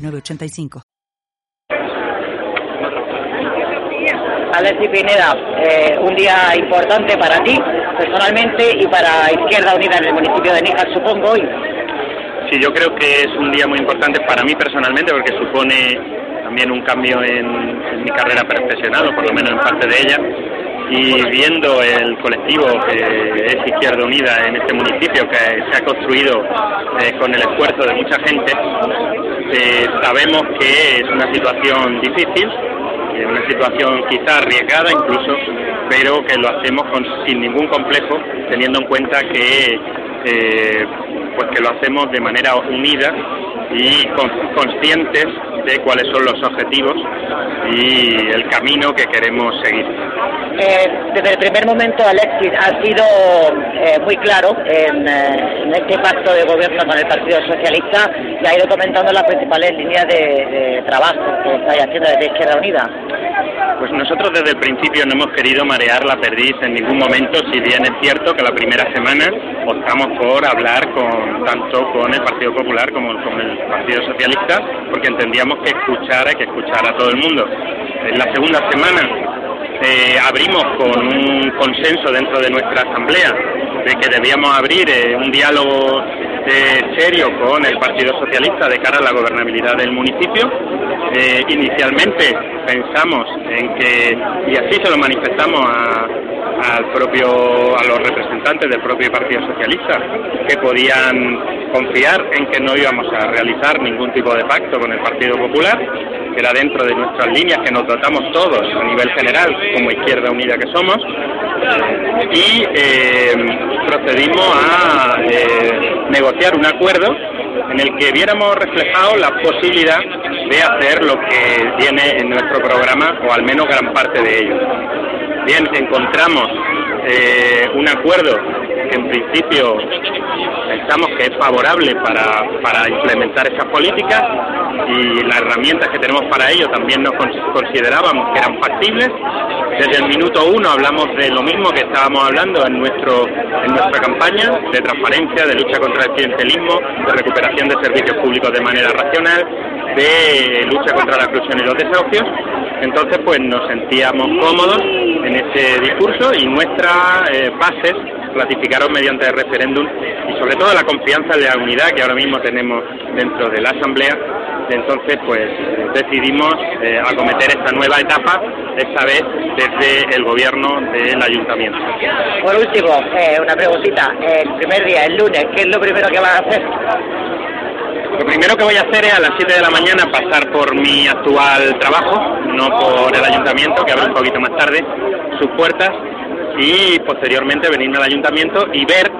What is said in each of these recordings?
906985. Alexis Pineda, eh, un día importante para ti personalmente y para Izquierda Unida en el municipio de Níjar, supongo. Y... Sí, yo creo que es un día muy importante para mí personalmente porque supone también un cambio en, en mi carrera profesional, o por lo menos en parte de ella, y viendo el colectivo que es Izquierda Unida en este municipio, que se ha construido eh, con el esfuerzo de mucha gente, eh, sabemos que es una situación difícil, eh, una situación quizá arriesgada incluso, pero que lo hacemos con, sin ningún complejo, teniendo en cuenta que pues que lo hacemos de manera unida y conscientes de cuáles son los objetivos y el camino que queremos seguir. Eh, desde el primer momento, Alexis, ha sido eh, muy claro en, eh, en, este pacto de gobierno con el Partido Socialista y ha ido comentando las principales líneas de, de trabajo que estáis haciendo desde Izquierda Unida. Pues nosotros desde el principio no hemos querido marear la perdiz en ningún momento, si bien es cierto que la primera semana optamos por hablar con tanto con el Partido Popular como con el Partido Socialista, porque entendíamos que escuchar hay que escuchar a todo el mundo. En la segunda semana eh, abrimos con un consenso dentro de nuestra asamblea de que debíamos abrir eh, un diálogo eh, serio con el Partido Socialista de cara a la gobernabilidad del municipio. Eh, inicialmente pensamos en que, y así se lo manifestamos a, al propio, a los representantes del propio Partido Socialista, que podían confiar en que no íbamos a realizar ningún tipo de pacto con el Partido Popular, que era dentro de nuestras líneas que nos dotamos todos a nivel general, como Izquierda Unida que somos, y eh, procedimos a eh, negociar un acuerdo en el que viéramos reflejado la posibilidad de hacer lo que viene en nuestro programa, o al menos gran parte de ello. Bien, encontramos eh, un acuerdo que en principio pensamos que es favorable para, para implementar esas políticas y las herramientas que tenemos para ello también nos considerábamos que eran factibles. Desde el minuto uno hablamos de lo mismo que estábamos hablando en, nuestro, en nuestra campaña de transparencia, de lucha contra el clientelismo, de recuperación de servicios públicos de manera racional, de lucha contra la exclusión y los desahucios. Entonces, pues nos sentíamos cómodos en ese discurso y nuestras eh, bases ratificaron mediante el referéndum y sobre todo la confianza de la unidad que ahora mismo tenemos dentro de la Asamblea. Entonces, pues decidimos eh, acometer esta nueva etapa, esta vez desde el gobierno del ayuntamiento. Por último, eh, una preguntita. El primer día, el lunes, ¿qué es lo primero que vas a hacer? Lo primero que voy a hacer es a las 7 de la mañana pasar por mi actual trabajo, no por el ayuntamiento, que abre un poquito más tarde, sus puertas, y posteriormente venirme al ayuntamiento y ver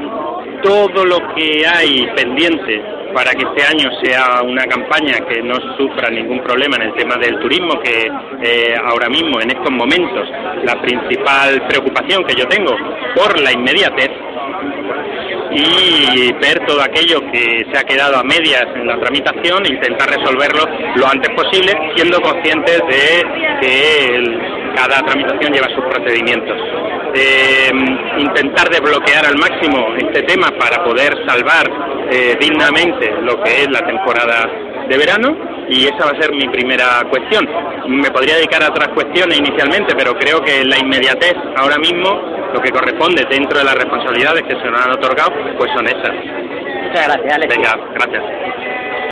todo lo que hay pendiente para que este año sea una campaña que no sufra ningún problema en el tema del turismo, que eh, ahora mismo, en estos momentos, la principal preocupación que yo tengo por la inmediatez y ver todo aquello que se ha quedado a medias en la tramitación e intentar resolverlo lo antes posible, siendo conscientes de que cada tramitación lleva sus procedimientos. Eh, intentar desbloquear al máximo este tema para poder salvar eh, dignamente lo que es la temporada de verano y esa va a ser mi primera cuestión. Me podría dedicar a otras cuestiones inicialmente, pero creo que la inmediatez ahora mismo, lo que corresponde dentro de las responsabilidades que se nos han otorgado, pues son esas. Muchas gracias, Alex. Venga, gracias.